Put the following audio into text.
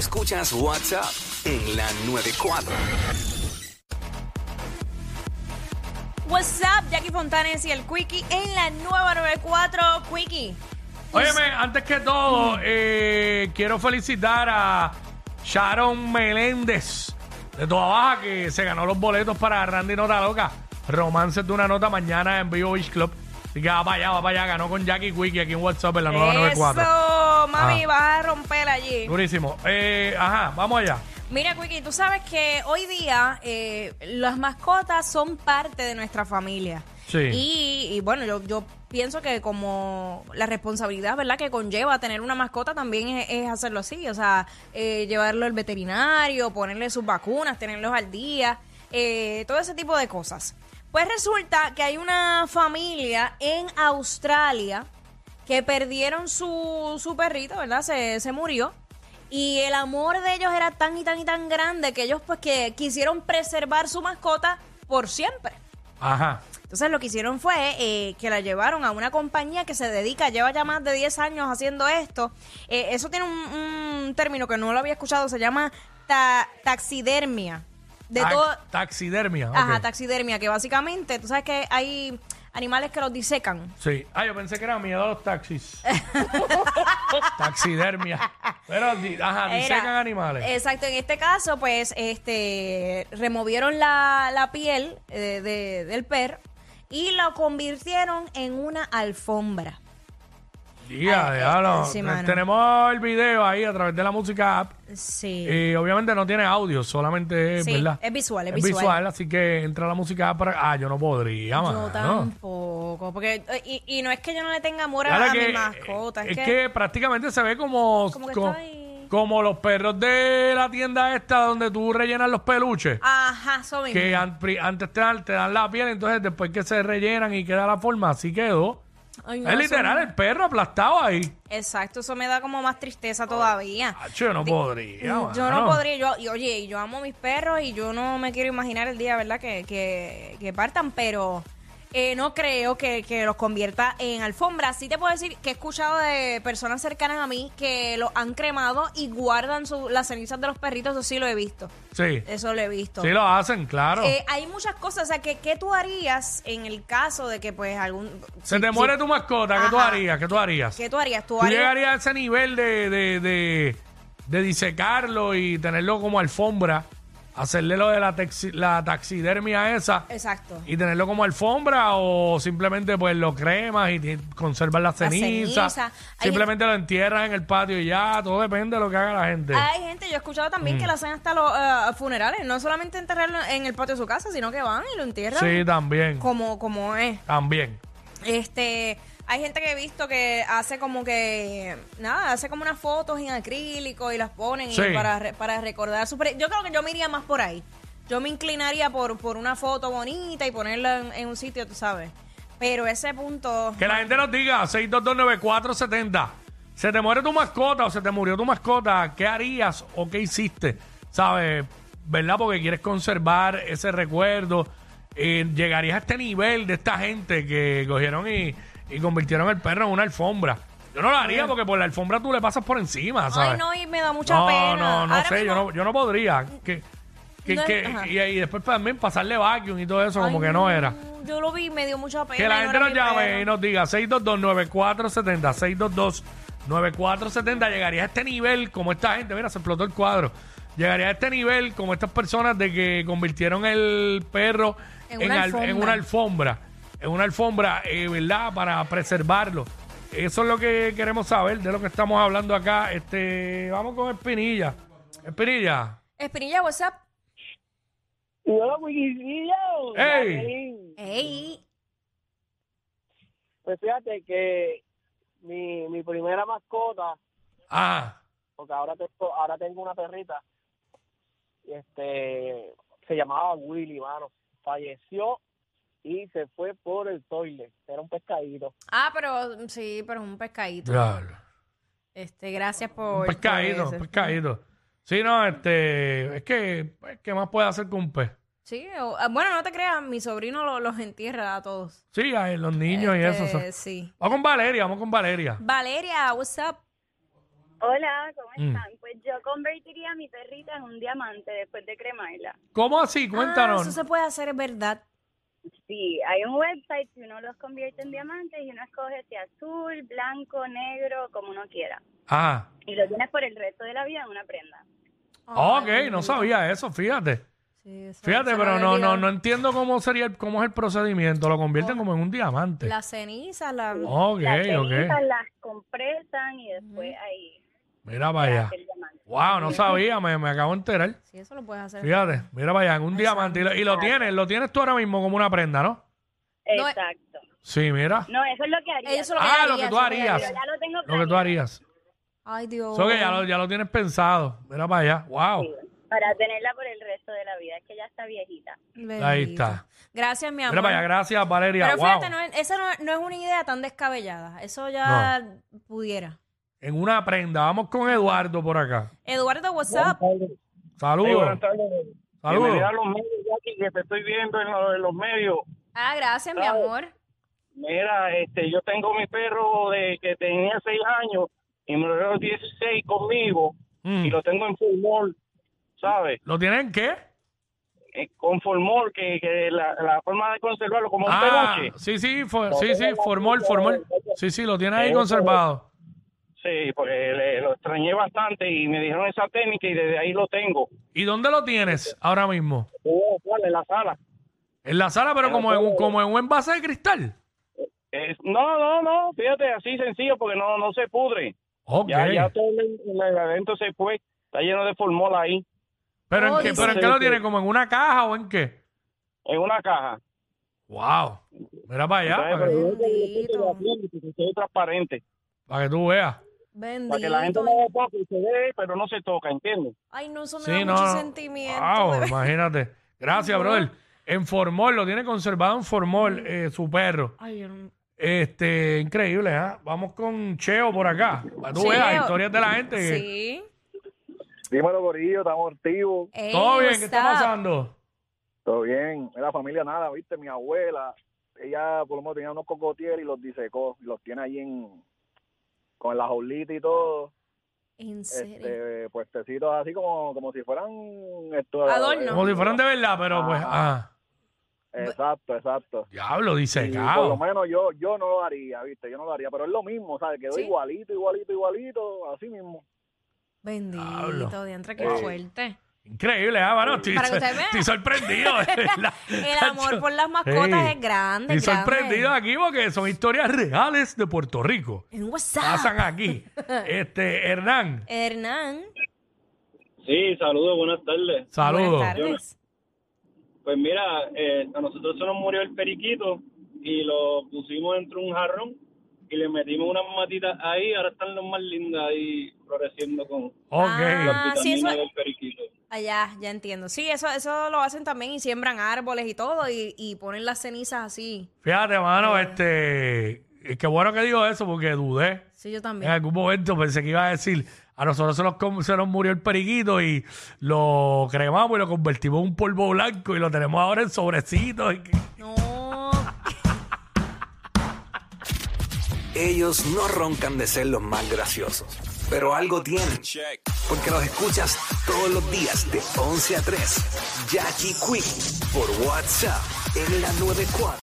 Escuchas WhatsApp en la 94. What's up, Jackie Fontanes y el Quickie en la nueva 94. Quickie. Óyeme, antes que todo, eh, quiero felicitar a Sharon Meléndez de Toda Baja que se ganó los boletos para Randy Nota Loca. Romances de una nota mañana en Vivo Beach Club. Así que va para allá, va para allá. Ganó con Jackie Quickie aquí en WhatsApp en la nueva 94. Eso, mami, Ah. vas a romper allí. Durísimo. Eh, ajá, vamos allá. Mira, Quickie, tú sabes que hoy día eh, las mascotas son parte de nuestra familia. Sí. Y, y bueno, yo, yo pienso que como la responsabilidad, ¿verdad?, que conlleva tener una mascota también es, es hacerlo así. O sea, eh, llevarlo al veterinario, ponerle sus vacunas, tenerlos al día, eh, todo ese tipo de cosas. Pues resulta que hay una familia en Australia que perdieron su, su perrito, ¿verdad? Se, se murió. Y el amor de ellos era tan y tan y tan grande que ellos pues que quisieron preservar su mascota por siempre. Ajá. Entonces lo que hicieron fue eh, que la llevaron a una compañía que se dedica, lleva ya más de 10 años haciendo esto. Eh, eso tiene un, un término que no lo había escuchado, se llama ta- taxidermia. De Tax- todo, Taxidermia. Ajá, ok. taxidermia, que básicamente, tú sabes que hay animales que los disecan. Sí. Ah, yo pensé que era miedo a los taxis. Taxidermia. Pero, di- ajá, Era- disecan animales. Exacto, en este caso, pues, este, removieron la, la piel eh, de- del perro y lo convirtieron en una alfombra. Eh, sí, mano. Tenemos el video ahí a través de la música app. Sí. Y obviamente no tiene audio, solamente es, Sí, ¿verdad? es visual, es visual. así que entra la música app para... Ah, yo no podría, mano. yo tampoco, porque eh, y, y no es que yo no le tenga amor a, Ahora a que- mi mascota, es, que, prácticamente se ve como... Como que está ahí. como los perros de la tienda esta donde tú rellenas los peluches. ajá, eso mismo. que an- pri- antes te dan, te dan la piel, entonces después que se rellenan y queda la forma, así quedó. Ay, no, es literal, el perro aplastado ahí. Exacto, eso me da como más tristeza todavía. Acho, yo no podría. Mm, Yo mano. no podría, yo, y oye, yo amo mis perros y yo no me quiero imaginar el día, ¿verdad? Que, que, que partan, pero eh, no creo que, que los convierta en alfombra. Sí te puedo decir que he escuchado de personas cercanas a mí que los han cremado y guardan su- las cenizas de los perritos, eso sí lo he visto. Sí. Eso lo he visto. Sí lo hacen, claro. Eh, hay muchas cosas, o sea, que, ¿qué tú harías en el caso de que pues algún... Se si- te muere tu mascota, ¿qué tú Ajá. harías? ¿Qué tú harías? ¿Qué tú harías? ¿Tú ¿Tú harías? llegarías a ese nivel de, de, de, de disecarlo y tenerlo como alfombra? Hacerle lo de la, taxi- la taxidermia esa Exacto. y tenerlo como alfombra o simplemente pues lo cremas y te- conservas la La ceniza. Simplemente lo entierras en el patio y ya, todo depende de lo que haga la gente. Hay gente, yo he escuchado también Mm. que lo hacen hasta los eh, funerales, no solamente enterrarlo en el patio de su casa, sino que van y lo entierran Sí, también. como, como es. También. Este, hay gente que he visto que hace como que, nada, hace como unas fotos en acrílico y las ponen y para, re- para recordar su... pre- Yo creo que yo me iría más por ahí. Yo me inclinaría por, por una foto bonita y ponerla en, en un sitio, tú sabes. Pero ese punto... Que la gente nos diga, 6229470. Se te muere tu mascota o se te murió tu mascota, ¿qué harías o qué hiciste? ¿Sabes? ¿Verdad? Porque quieres conservar ese recuerdo. Eh, ¿Llegarías a este nivel de esta gente que cogieron y, y convirtieron el perro en una alfombra? Yo no lo haría porque por la alfombra tú le pasas por encima, ¿sabes? Ay, no, y me da mucha no, pena. no, no Ahora sé, yo no, yo no podría. Que, que- No es- que- ajá. y, y después también pasarle vacuum y todo eso, como Ay, que no era. Yo lo vi y me dio mucha pena. Que y la no gente era nos mi llame perro. y nos diga 622-9470, 622-9470. Llegaría a este nivel como esta gente. Mira, se explotó el cuadro. Llegaría a este nivel como estas personas de que convirtieron el perro En en, una al- en alfombra. una alfombra. En una alfombra, eh, ¿verdad? Para preservarlo. Eso es lo que queremos saber de lo que estamos hablando acá. Este, vamos con Espinilla. Espinilla. Espinilla, WhatsApp. Hola, Wikipedia. ¡Ey! Ey. Pues fíjate que mi, mi primera mascota, Ah, porque ahora tengo, ahora tengo una perrita, este, se llamaba Willy, mano. Falleció y se fue por el toilet. Era un pescadito. Ah, pero sí, pero es un pescadito. diablo. Este, gracias por. Un pescadito, un pescadito. Sí, no, este, es que, pues, ¿qué más puede hacer con un pez? Sí, o- ah, bueno, no te creas, mi sobrino lo- los entierra a todos. Sí, a los niños y eso. Este, so- Sí. Vamos con Valeria, vamos con Valeria. Valeria, what's up? Hola, ¿cómo Mm. están? Pues yo convertiría a mi perrita en un diamante después de cremarla. ¿Cómo así? Ah, Cuéntanos. eso se puede hacer, es verdad. Sí, hay un website que uno los convierte en diamantes y uno escoge si azul, blanco, negro, como uno quiera. Ah, Y lo tienes por el resto de la vida en una prenda. ok, Ay, no sabía eso, fíjate. sí, eso- Fíjate, pero no, no, no entiendo cómo sería, el- cómo es el procedimiento. Lo convierten como en un diamante. La ceniza, la... Ok, las ok. cenizas las compresan y después ahí Mira el diamante. Wow, no sabía, me, me acabo de enterar. Sí, eso lo puedes hacer. Fíjate, mira para allá, en un diamante. Y lo, y lo tienes, lo tienes tú ahora mismo como una prenda, ¿no? Exacto. Sí, mira. No, eso es lo que haría. Eso es lo que Ah, haría, lo que tú harías. Ya lo tengo Lo que tú harías. Ay, Dios. Eso que ya lo, ya lo tienes pensado. Mira para allá. Wow. Sí, para tenerla por el resto de la vida. Es que ya está viejita. Bendito. Ahí está. Gracias, mi amor. Mira para allá, gracias Valeria. Pero wow. fíjate, no es- esa no, no es una idea tan descabellada. Eso ya pudiera. En una prenda. Vamos con Eduardo por acá. Eduardo, WhatsApp. Saludos. buenas tardes. Saludos. Bienvenida a los medios, Jackie, que te estoy viendo en, lo- en los medios. Ah, gracias, mi amor. Mira, este, yo tengo mi perro de que tenía seis años y me lo dio 16 conmigo Mm. y lo tengo en formol, ¿sabes? ¿Lo tienen qué? Eh, Con formol, que, que la, la forma de conservarlo como un Ah, peluche. sí, sí, for- sí, sí, formol, formol. Sí, sí, lo tiene ahí conservado. Sí, porque le- lo extrañé bastante y me dijeron esa técnica y desde ahí lo tengo. ¿Y dónde lo tienes ahora mismo? Oh, ¿cuál? En la sala. En la sala, pero como en, un- como en un envase de cristal. Es- no, no, no, fíjate, así sencillo porque no, no se pudre. Ok. Ya, ya todo el, el adentro se fue, está lleno de formol ahí, ¿Pero, en Oh, qué, dice- ¿Pero en qué lo tiene? ¿Como en una caja o en qué? en una caja. Wow. Mira para allá, Entonces, para que, pero yo tengo que Bendito. la piel, porque soy transparente. para que tú veas. Bendito. Para que la gente no toque y se ve, pero no se toca, ¿entiendes? Ay, no, eso me Sí, da no. mucho no. sentimiento. Wow, imagínate. Gracias, No. brother. En Formol, lo tiene conservado en Formol, eh, su perro. Ay, yo Este, increíble, ¿ah? Vamos con Cheo por acá. Para que tú veas historias de la gente. Sí. Dímelo, Corillo, estamos activos. Ey, Todo bien, ¿qué está pasando? Todo bien. En la familia nada, viste, mi abuela, ella por lo menos tenía unos cocotieres y los disecó. Y los tiene ahí en, con la jaulita y todo. En serio. Este, puestecitos así como, como si fueran... Esto, Adorno. Como si fueran de verdad, pero pues, ah, Exacto, exacto. diablo, Y por lo menos yo yo no lo haría, viste, yo no lo haría, pero es lo mismo, ¿sabes? Quedó Sí. igualito, igualito, igualito, así mismo. Bendito, Diablo. diantre, qué Wow. fuerte. Increíble, ¿ah? Bueno, estoy, Para que usted vea. estoy sorprendido. El amor por las mascotas es grande. Estoy grande. sorprendido aquí porque son historias reales de Puerto Rico. En WhatsApp. Pasan aquí. Este, Hernán, Hernán. Sí, saludos, buenas tardes. saludos. Buenas tardes. Pues mira, eh, a nosotros se nos murió el periquito y lo pusimos dentro de un jarrón y le metimos unas matitas ahí, ahora están los más lindas ahí floreciendo con Ok. Ah, sí, eso- del periquito. Ah, ya, ya entiendo. Sí, eso, eso lo hacen también y siembran árboles y todo y, y ponen las cenizas así. Fíjate, mano, este. eh, Qué bueno que digo eso porque dudé. Sí, yo En también. algún momento pensé que iba a decir, a nosotros se nos, se nos murió el periquito y lo cremamos y lo convertimos en un polvo blanco y lo tenemos ahora en sobrecitos. y Ellos no roncan de ser los más graciosos, pero algo tienen. Porque los escuchas todos los días de 11 a 3. Jackie Quinn por WhatsApp en la 94.